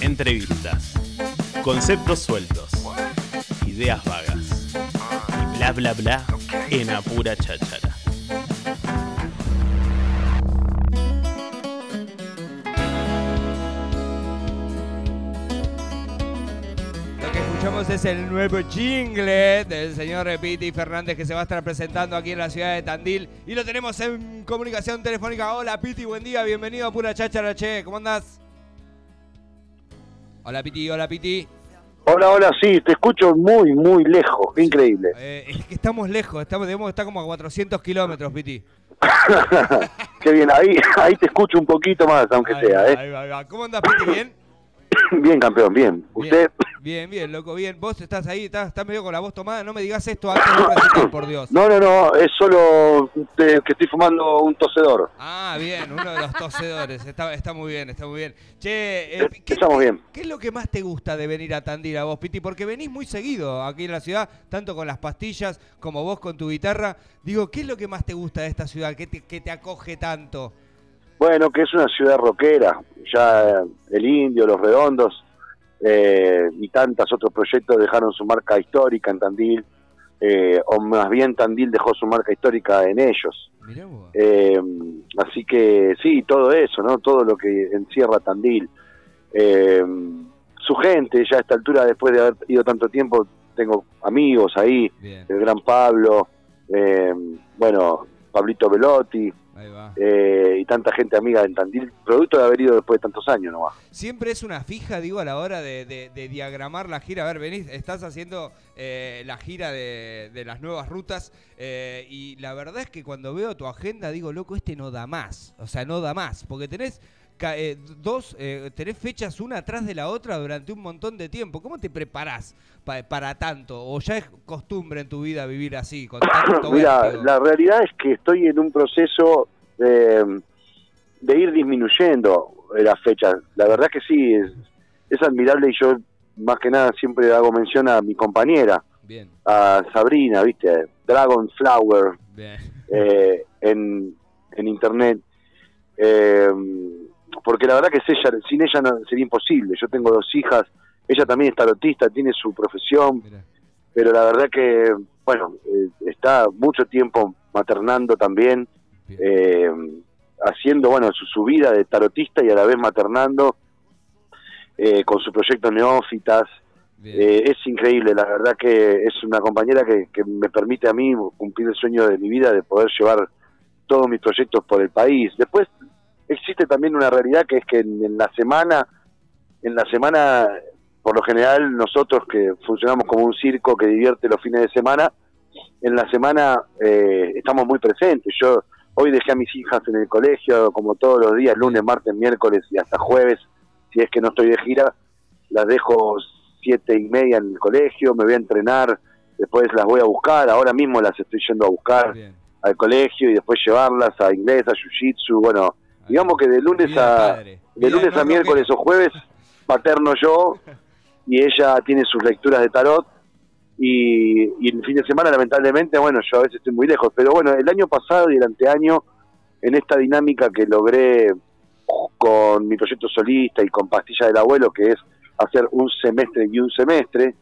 Entrevistas. Conceptos sueltos. Ideas vagas. Y bla bla bla en apura cháchara. Lo que escuchamos es el nuevo jingle del señor Piti Fernández que se va a estar presentando aquí en la ciudad de Tandil. Y lo tenemos en comunicación telefónica. Hola Piti, buen día, bienvenido a Pura Cháchara, che. ¿Cómo andás? Hola Piti, hola Piti. Hola, hola, sí, te escucho muy, muy lejos, qué increíble. Eh, es que estamos lejos, estamos, debemos estar como a 400 kilómetros, Piti. qué bien, ahí, ahí te escucho un poquito más, aunque Ahí sea, va, ¿eh? ahí va, ahí va. ¿Cómo andás, Piti? ¿Bien? Bien, campeón, bien. ¿Usted? Bien, bien, loco, bien. Vos estás ahí, estás, estás medio con la voz tomada. No me digas esto antes de recital, por Dios. No, no, no, es solo que estoy fumando un tosedor. Ah, bien, uno de los tosedores. Está, está muy bien, está muy bien. Che, eh, Eh, estamos bien. ¿qué es lo que más te gusta de venir a Tandil a vos, Piti? Porque venís muy seguido aquí en la ciudad, tanto con las pastillas como vos con tu guitarra. Digo, ¿qué es lo que más te gusta de esta ciudad? ¿Qué te, que te acoge tanto? Bueno, que es una ciudad rockera, ya el Indio, los Redondos eh, y tantos otros proyectos dejaron su marca histórica en Tandil, eh, o más bien Tandil dejó su marca histórica en ellos. Eh, así que sí, todo eso, ¿no? Todo lo que encierra Tandil. Eh, su gente, ya a esta altura, después de haber ido tanto tiempo, tengo amigos ahí, Bien, el gran Pablo, eh, bueno, Pablito Velotti, ahí va. eh, y tanta gente amiga en Tandil, producto de haber ido después de tantos años nomás. Siempre es una fija, digo, a la hora de, de- de diagramar la gira. A ver, venís, estás haciendo eh, la gira de, de las nuevas rutas eh, y la verdad es que cuando veo tu agenda digo, loco, este no da más. O sea, no da más, porque tenés eh, dos, eh, tenés fechas una atrás de la otra durante un montón de tiempo. ¿Cómo te preparás pa- para tanto? ¿O ya es costumbre en tu vida vivir así, con tanto Mira, la realidad es que estoy en un proceso de, de ir disminuyendo las fechas. La verdad que sí, es, es admirable y yo más que nada siempre hago mención a mi compañera, Bien, a Sabrina, ¿viste? Dragon Flower eh, en, en internet. Eh, porque la verdad que es ella, sin ella no, sería imposible. Yo tengo dos hijas, ella también es tarotista, tiene su profesión, Mira. pero la verdad que, bueno, eh, está mucho tiempo maternando también, eh, haciendo, bueno, su, su vida de tarotista y a la vez maternando eh, con su proyecto Neófitas. Eh, es increíble, la verdad que es una compañera que, que me permite a mí cumplir el sueño de mi vida de poder llevar todos mis proyectos por el país. Después existe también una realidad que es que en, en la semana, en la semana, por lo general nosotros que funcionamos como un circo que divierte los fines de semana, en la semana eh, estamos muy presentes. Yo hoy dejé a mis hijas en el colegio, como todos los días, lunes, martes, miércoles y hasta jueves, si es que no estoy de gira, las dejo siete y media en el colegio, me voy a entrenar, después las voy a buscar, ahora mismo las estoy yendo a buscar bien. al colegio y después llevarlas a inglés, a jiu-jitsu, bueno, digamos que de lunes a de lunes a miércoles o jueves paterno yo y ella tiene sus lecturas de tarot y, y el fin de semana lamentablemente bueno yo a veces estoy muy lejos pero bueno el año pasado y el anteaño en esta dinámica que logré con mi proyecto solista y con Pastilla del Abuelo que es hacer un semestre y un semestre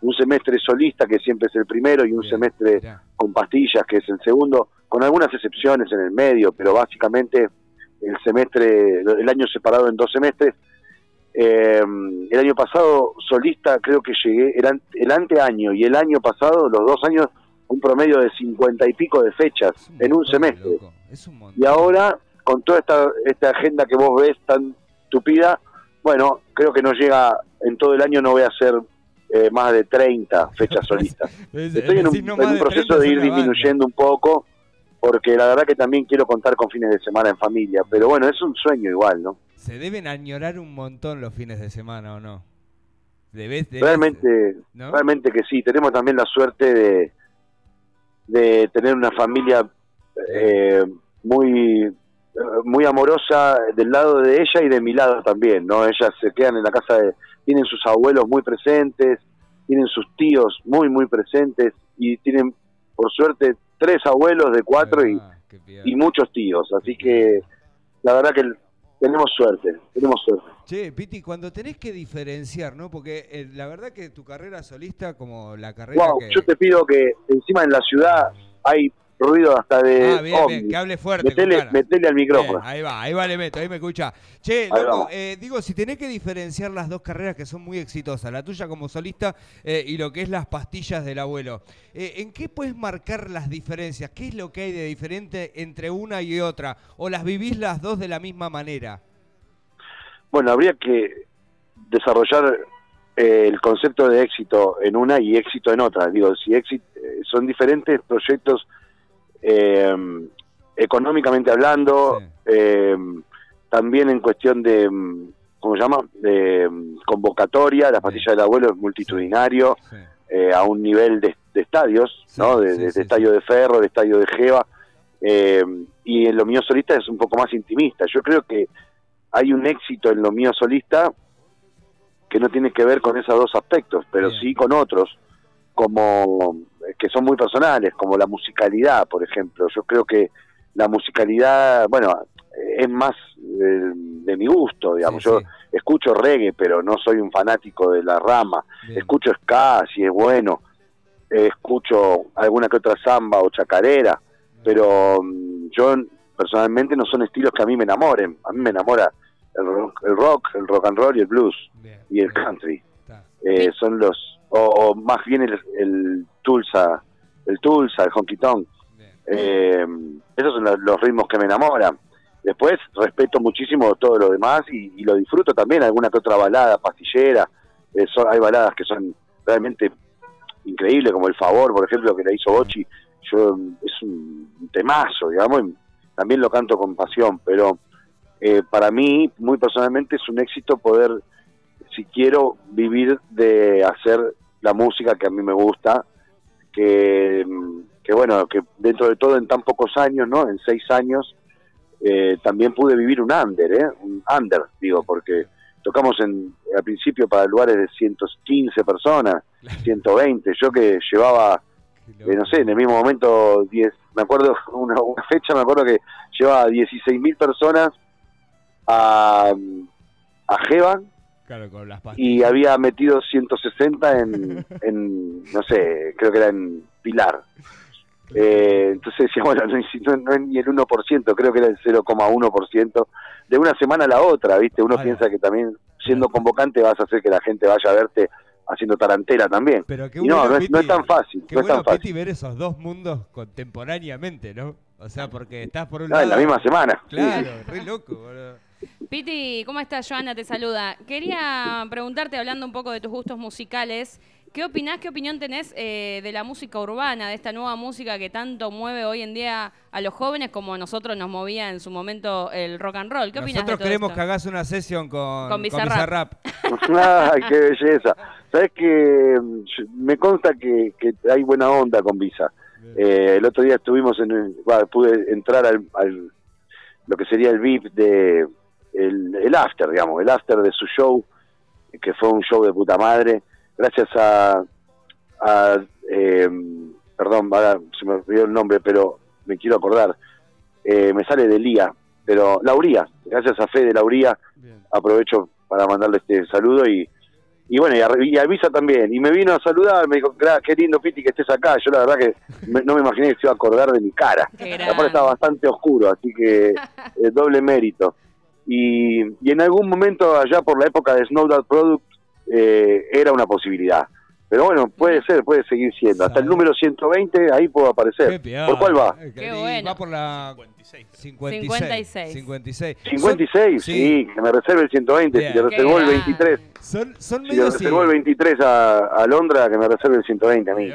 un semestre solista que siempre es el primero y un Bien, semestre con pastillas, que es el segundo, con algunas excepciones en el medio, pero básicamente el semestre, el año separado en dos semestres. Eh, el año pasado, solista, creo que llegué, el, an- el anteaño y el año pasado, los dos años, un promedio de cincuenta y pico de fechas un en un semestre. un. Y ahora, con toda esta, esta agenda que vos ves tan tupida, bueno, creo que no llega, en todo el año no voy a hacer eh, más de 30 fechas solistas. Es- Estoy en un, en proceso 30 de ir disminuyendo un poco, porque la verdad que también quiero contar con fines de semana en familia, pero bueno, es un sueño igual, ¿no? Se deben añorar un montón los fines de semana, ¿o no? Debes, debes- Realmente, ¿no? realmente que sí, tenemos también la suerte de, de tener una familia eh, muy muy amorosa del lado de ella y de mi lado también, ¿no? Ellas se quedan en la casa de, tienen sus abuelos muy presentes, tienen sus tíos muy, muy presentes y tienen, por suerte, tres abuelos de cuatro y, Ah, y muchos tíos. Así que la verdad que tenemos suerte, tenemos suerte. Che, Piti, cuando tenés que diferenciar, ¿no? Porque eh, la verdad que tu carrera solista, como la carrera Wow, que... yo te pido que encima en la ciudad hay ruido hasta de Ah, bien, bien, ovnis. que hable fuerte. Metele, al micrófono. Bien, ahí va, ahí va, le meto, ahí me escucha. Che, loco, eh, digo, si tenés que diferenciar las dos carreras que son muy exitosas, la tuya como solista eh, y lo que es las pastillas del abuelo, eh, ¿en qué puedes marcar las diferencias? ¿Qué es lo que hay de diferente entre una y otra? ¿O las vivís las dos de la misma manera? Bueno, habría que desarrollar eh, el concepto de éxito en una y éxito en otra. Digo, si éxito, son diferentes proyectos eh, económicamente hablando, Sí. eh, también en cuestión de, mm, ¿cómo se llama? De convocatoria, la pastilla del abuelo es multitudinario, Sí. eh, a un nivel de, de estadios, Sí, ¿no? De, sí, de- de sí, estadio de Ferro, de estadio de Jeva, eh, y en lo mío solista es un poco más intimista. Yo creo que hay un éxito en lo mío solista que no tiene que ver con esos dos aspectos, pero Bien. sí con otros, como que son muy personales, como la musicalidad, por ejemplo. Yo creo que la musicalidad, bueno, eh, es más eh, de mi gusto, digamos. Sí, Yo sí, escucho reggae, pero no soy un fanático de la rama. bien. Escucho ska, si es bueno. Eh, escucho alguna que otra samba o chacarera, pero mm, yo personalmente no son estilos que a mí me enamoren. A mí me enamora el rock, el rock, el rock and roll y el blues Bien, y el bien, country. Eh, son los, o, o más bien el, el Tulsa, el Tulsa, el honky tonk. Eh, esos son los, los ritmos que me enamoran. Después respeto muchísimo todo lo demás y, y lo disfruto también, alguna que otra balada pastillera. Eh, son- hay baladas que son realmente increíbles, como El Favor, por ejemplo, que la hizo Bochi. Yo, es un temazo, digamos, y también lo canto con pasión, pero eh, para mí, muy personalmente, es un éxito poder, si quiero, vivir de hacer la música que a mí me gusta, que, que bueno, que dentro de todo en tan pocos años, ¿no? En seis años, eh, también pude vivir un under, ¿eh? Un under, digo, porque tocamos en, al principio para lugares de 115 personas, 120, yo que llevaba, eh, no sé, en el mismo momento 10, me acuerdo, una, una fecha, me acuerdo que llevaba 16 mil personas a, a Jeva Claro, con las pastillas. y había metido 160 en, en no sé, creo que era en Pilar. Eh, entonces decía, bueno, no, es- no- no es ni el 1%, creo que era el 0,1%. De una semana a la otra, ¿viste? Uno piensa que también siendo convocante vas a hacer que la gente vaya a verte haciendo tarantela también. Pero qué Y no, bueno, no es, no es tan fácil, Qué no es bueno, tan fácil. Piti, ver esos dos mundos contemporáneamente, ¿no? O sea, porque estás por un No, lado... en la misma semana. sí. Claro, re loco, boludo. Piti, ¿cómo estás? Joana te saluda. Quería preguntarte, hablando un poco de tus gustos musicales, ¿qué opinás, qué opinión tenés eh, de la música urbana, de esta nueva música que tanto mueve hoy en día a los jóvenes como a nosotros nos movía en su momento el rock and roll? ¿Qué opinás Nosotros de todo queremos esto? que hagas una sesión con, Con Bizarrap. Ay, qué belleza. Sabes que mm, me consta que, que hay buena onda con Visa. Eh, el otro día estuvimos en, el- bueno, pude entrar al, al- lo que sería el VIP de el, el after, digamos, el after de su show, que fue un show de puta madre, gracias a, a eh, perdón, se me olvidó el nombre, pero me quiero acordar, Eh, me sale de Lía, pero Lauría, gracias a Fede Lauría, Bien. aprovecho para mandarle este saludo y, y bueno, y a, y a Visa también. Y me vino a saludar, me dijo, "Gra- qué lindo Piti que estés acá. Yo la verdad que me- no me imaginé que se iba a acordar de mi cara. Aparte estaba bastante oscuro, así que eh, doble mérito. Y, y en algún momento allá por la época de Snow Dog Product eh, era una posibilidad. Pero bueno, puede ser, puede seguir siendo. Hasta el número 120 ahí puedo aparecer. piada. ¿Por cuál va? Eh, Qué bueno. Va por la 56. 56. 56. 56. 56, Sí. sí, que me reserve el 120, Bien. si le Qué reservó el grande. 23. Son, son Si le medio reservó el 23 a, a Londra, que me reserve el 120 a mí.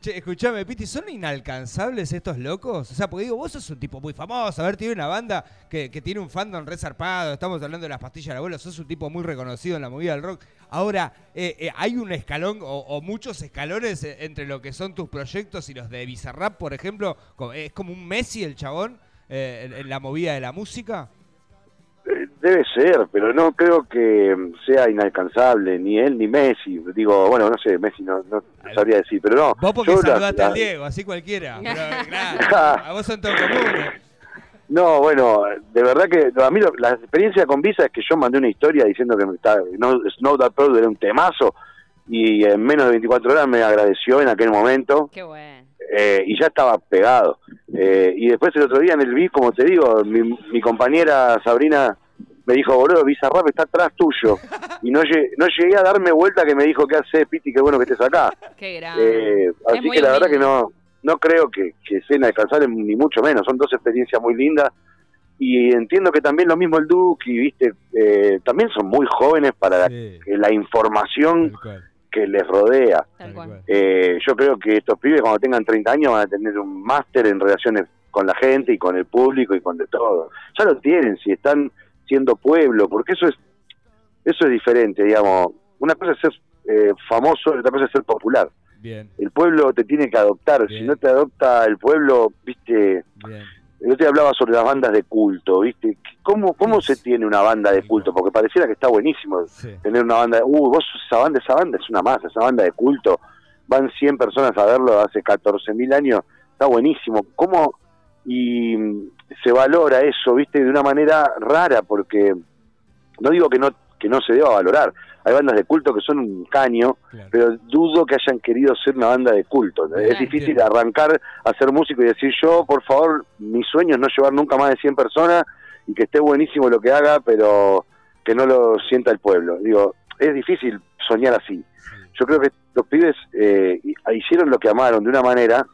Che, escuchame, Piti, ¿son inalcanzables estos locos? O sea, porque digo, vos sos un tipo muy famoso. A ver, tiene una banda que, que tiene un fandom resarpado. Estamos hablando de las pastillas del abuelo. Sos un tipo muy reconocido en la movida del rock. Ahora, eh, eh, ¿hay un escalón o, o muchos escalones eh, entre lo que son tus proyectos y los de Bizarrap, por ejemplo? Co- ¿Es como un Messi el chabón eh, en, en la movida de la música? Eh, Debe ser, pero no creo que mm, sea inalcanzable, ni él ni Messi. Digo, bueno, no sé, Messi no, no sabría decir, pero no. Vos porque saludaste la- al Diego, así cualquiera. Pero, claro, a vos son todos comunes. No, bueno, de verdad que a mí lo- la experiencia con Visa es que yo mandé una historia diciendo que me estaba, no, Snow That Bird era un temazo y en menos de 24 horas me agradeció en aquel momento Qué bueno. eh, y ya estaba pegado. Eh, y después el otro día en el beat, como te digo, mi, mi compañera Sabrina me dijo, boludo, Bizarrap está atrás tuyo. Y no, lle- no llegué a darme vuelta que me dijo, ¿qué haces, Piti? Qué bueno que estés acá. Qué grande. Eh, así que la verdad que no no creo que, que sea inalcanzable ni mucho menos. Son dos experiencias muy lindas y entiendo que también lo mismo el Duque, viste, eh, también son muy jóvenes para la, Sí, que la información cual, que les rodea. Eh, yo creo que estos pibes cuando tengan 30 años van a tener un máster en relaciones con la gente y con el público y con de todo. Ya lo tienen, si están siendo pueblo, porque eso es eso es diferente, digamos. Una cosa es ser eh, famoso y otra cosa es ser popular. Bien, El pueblo te tiene que adoptar, Bien. si no te adopta el pueblo, viste, bien. El otro día hablaba sobre las bandas de culto, viste, ¿cómo, cómo se tiene una banda de culto? Porque pareciera que está buenísimo Sí. tener una banda, uh, vos esa banda, esa banda es una masa, esa banda de culto, van 100 personas a verlo hace 14.000 años, está buenísimo. ¿Cómo? Y mm, se valora eso, viste, de una manera rara, porque no digo que no, que no se deba valorar, hay bandas de culto que son un caño, Claro. pero dudo que hayan querido ser una banda de culto. Es Claro. difícil arrancar a ser músico y decir yo, por favor, mi sueño es no llevar nunca más de 100 personas y que esté buenísimo lo que haga, pero que no lo sienta el pueblo. Digo, es difícil soñar así. Yo creo que los pibes eh, hi- hicieron lo que amaron de una manera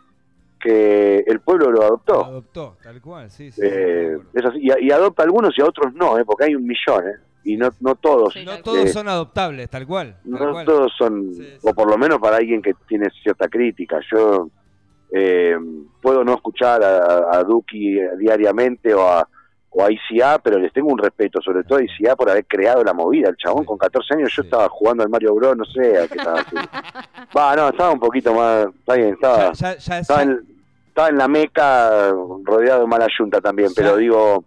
que el pueblo lo Lo adoptó. adoptó, tal cual, sí, sí. Eh, sí, es así. y, y adopta a algunos y a otros no, eh, porque hay un millón, eh, y no, no todos. Sí, No todos Eh, son adoptables, tal cual. tal no cual. todos son, Sí, sí. o por lo menos para alguien que tiene cierta crítica. Yo eh, puedo no escuchar a, a Duki diariamente o a, o a ICA, pero les tengo un respeto, sobre todo a ICA por haber creado la movida. El chabón Sí. con 14 años yo Sí. estaba jugando al Mario Bros, no sé a qué estaba haciendo. Va, no, estaba un poquito más, está bien, estaba, Ya, ya, ya, estaba, ya- en, estaba en la meca rodeado de mala yunta también, pero digo,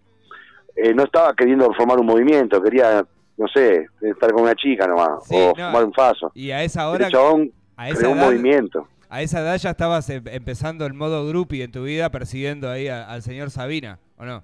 eh, no estaba queriendo formar un movimiento, quería, no sé, estar con una chica nomás, Sí, o no. fumar un faso. y a esa hora, El chabón a esa creó un edad, movimiento. a esa edad ya estabas em- empezando el modo groupie en tu vida persiguiendo ahí a- al señor Sabina, ¿o no?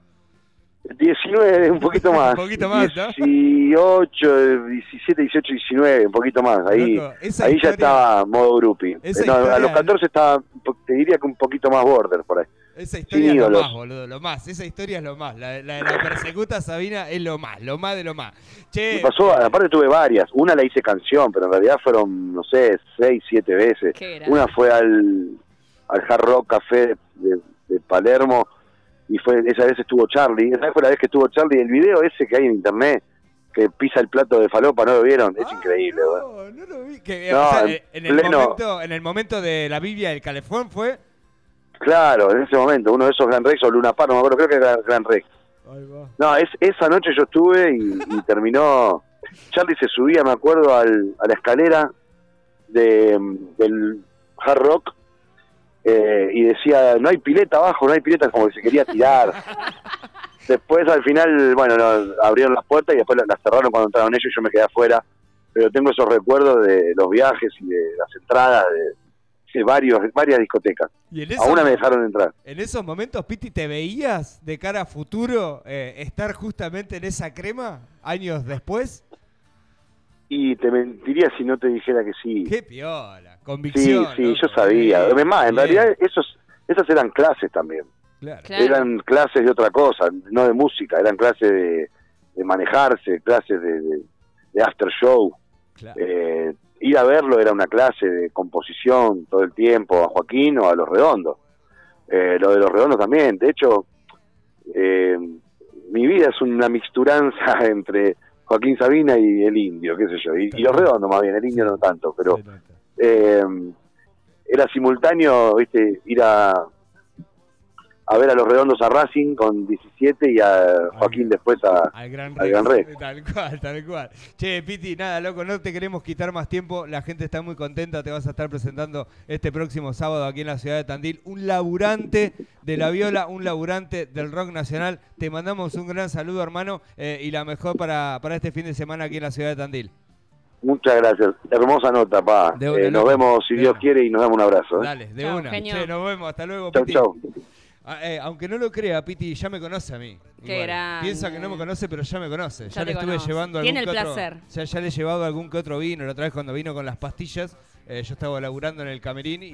19, un poquito más. Un poquito más, ¿no? 18, 17, 18, 19, un poquito más. Ahí, Loco, ahí ya estaba modo groupie. Eh, no, a los 14 estaba, un te diría que un poquito más border por ahí. Esa historia es lo más, boludo, lo más. Esa historia es lo más. La, la de la persecuta Sabina es lo más, lo más de lo más. Che, Me pasó, aparte tuve varias. Una la hice canción, pero en realidad fueron, no sé, 6, 7 veces. Una fue al, al Hard Rock Café de, de- de Palermo y fue esa vez estuvo Charlie. Esa vez fue la vez que estuvo Charlie. El video ese que hay en internet que pisa el plato de falopa, ¿no lo vieron? Es Ah, increíble, no, no lo vi. Que, No, o sea, en en, el pleno- momento, en el momento de la Biblia del Calefón fue. Claro, en ese momento, uno de esos Gran Rex o Luna Par, no me acuerdo, creo que era Gran Rex. Ahí va. No, es, esa noche yo estuve y, y terminó. Charlie se subía, me acuerdo, al, a la escalera de, del Hard Rock eh, y decía: No hay pileta abajo, no hay pileta, como que se quería tirar. Después, al final, bueno, no, abrieron las puertas y después las cerraron cuando entraron ellos y yo me quedé afuera. Pero tengo esos recuerdos de los viajes y de las entradas de, de varios, varias discotecas. Y en, A una me dejaron entrar. en esos momentos, Piti, ¿te veías de cara a futuro eh, estar justamente en esa crema años después? Y te mentiría si no te dijera que sí. ¡Qué piola! Sí, Convicción. sí, loco. yo sabía. Bien, Además, en bien, realidad esos, esas eran clases también. Claro. Claro. Eran clases de otra cosa, no de música, eran clases de, de manejarse, clases de, de, de after show. claro. Eh, ir a verlo era una clase de composición todo el tiempo, a Joaquín o a Los Redondos. Eh, lo de Los Redondos también. De hecho, eh, mi vida es una mixturanza entre Joaquín Sabina y el indio, qué sé yo. Y, y Los Redondos más bien, el indio no tanto, pero eh, era simultáneo, viste, ir a a ver a los redondos a Racing con 17 y a Joaquín después a Al Gran al Gran Rex. Tal cual, tal cual. Che, Piti, nada, loco, no te queremos quitar más tiempo. La gente está muy contenta. Te vas a estar presentando este próximo sábado aquí en la ciudad de Tandil. Un laburante de la viola, un laburante del rock nacional. Te mandamos un gran saludo, hermano, eh, y la mejor para, para este fin de semana aquí en la ciudad de Tandil. Muchas gracias. Hermosa nota, pa. De Eh, nos loco. vemos si De Dios una. quiere y nos damos un abrazo. ¿eh? Dale, de Chau, una. Che, nos vemos. Hasta luego, Chau, Piti. chau. Ah, eh, aunque no lo crea, Piti ya me conoce a mí. Qué grande. Piensa que no me conoce, pero ya me conoce. Ya, Ya le estuve conoce. llevando Tiene algún el que otro- placer. o sea, ya le he llevado algún que otro vino. La otra vez cuando vino con las pastillas, eh, yo estaba laburando en el camerín y,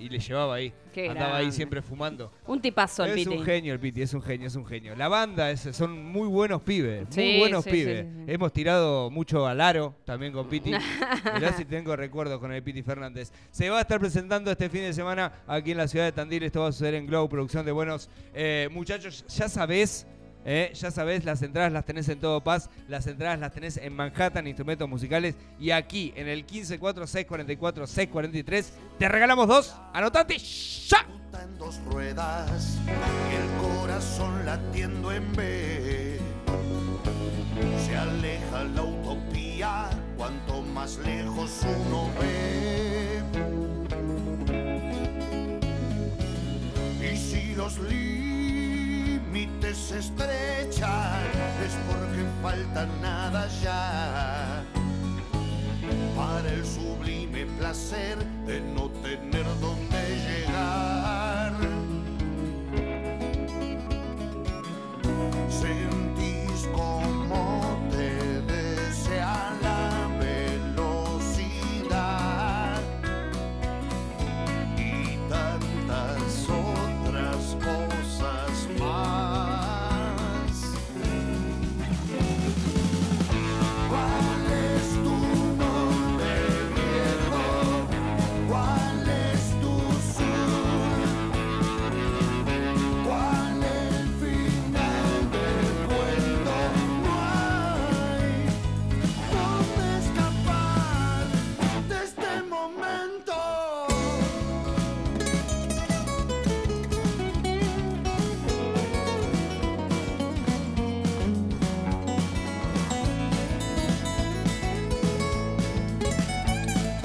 y le llevaba ahí. Qué Andaba ahí siempre fumando. Un tipazo el es Piti. un genio el Piti, es un genio, es un genio. La banda es- son muy buenos pibes, Sí, muy buenos sí, pibes. sí. Hemos tirado mucho al aro también con Piti. Mirá si tengo recuerdos con el Piti Fernández. Se va a estar presentando este fin de semana aquí en la ciudad de Tandil. Esto va a suceder en Glow, producción de buenos eh, muchachos. Ya sabés. Eh, ya sabés, las entradas las tenés en Todo Paz, las entradas las tenés en Manhattan, instrumentos musicales, y aquí en el 154-644-643 te regalamos dos. Anotate ya. en dos ruedas y el corazón latiendo en B. Se aleja la utopía cuanto más lejos uno ve. Y si los límites se estrechan es porque falta nada ya. Para el sublime placer de no tener dominio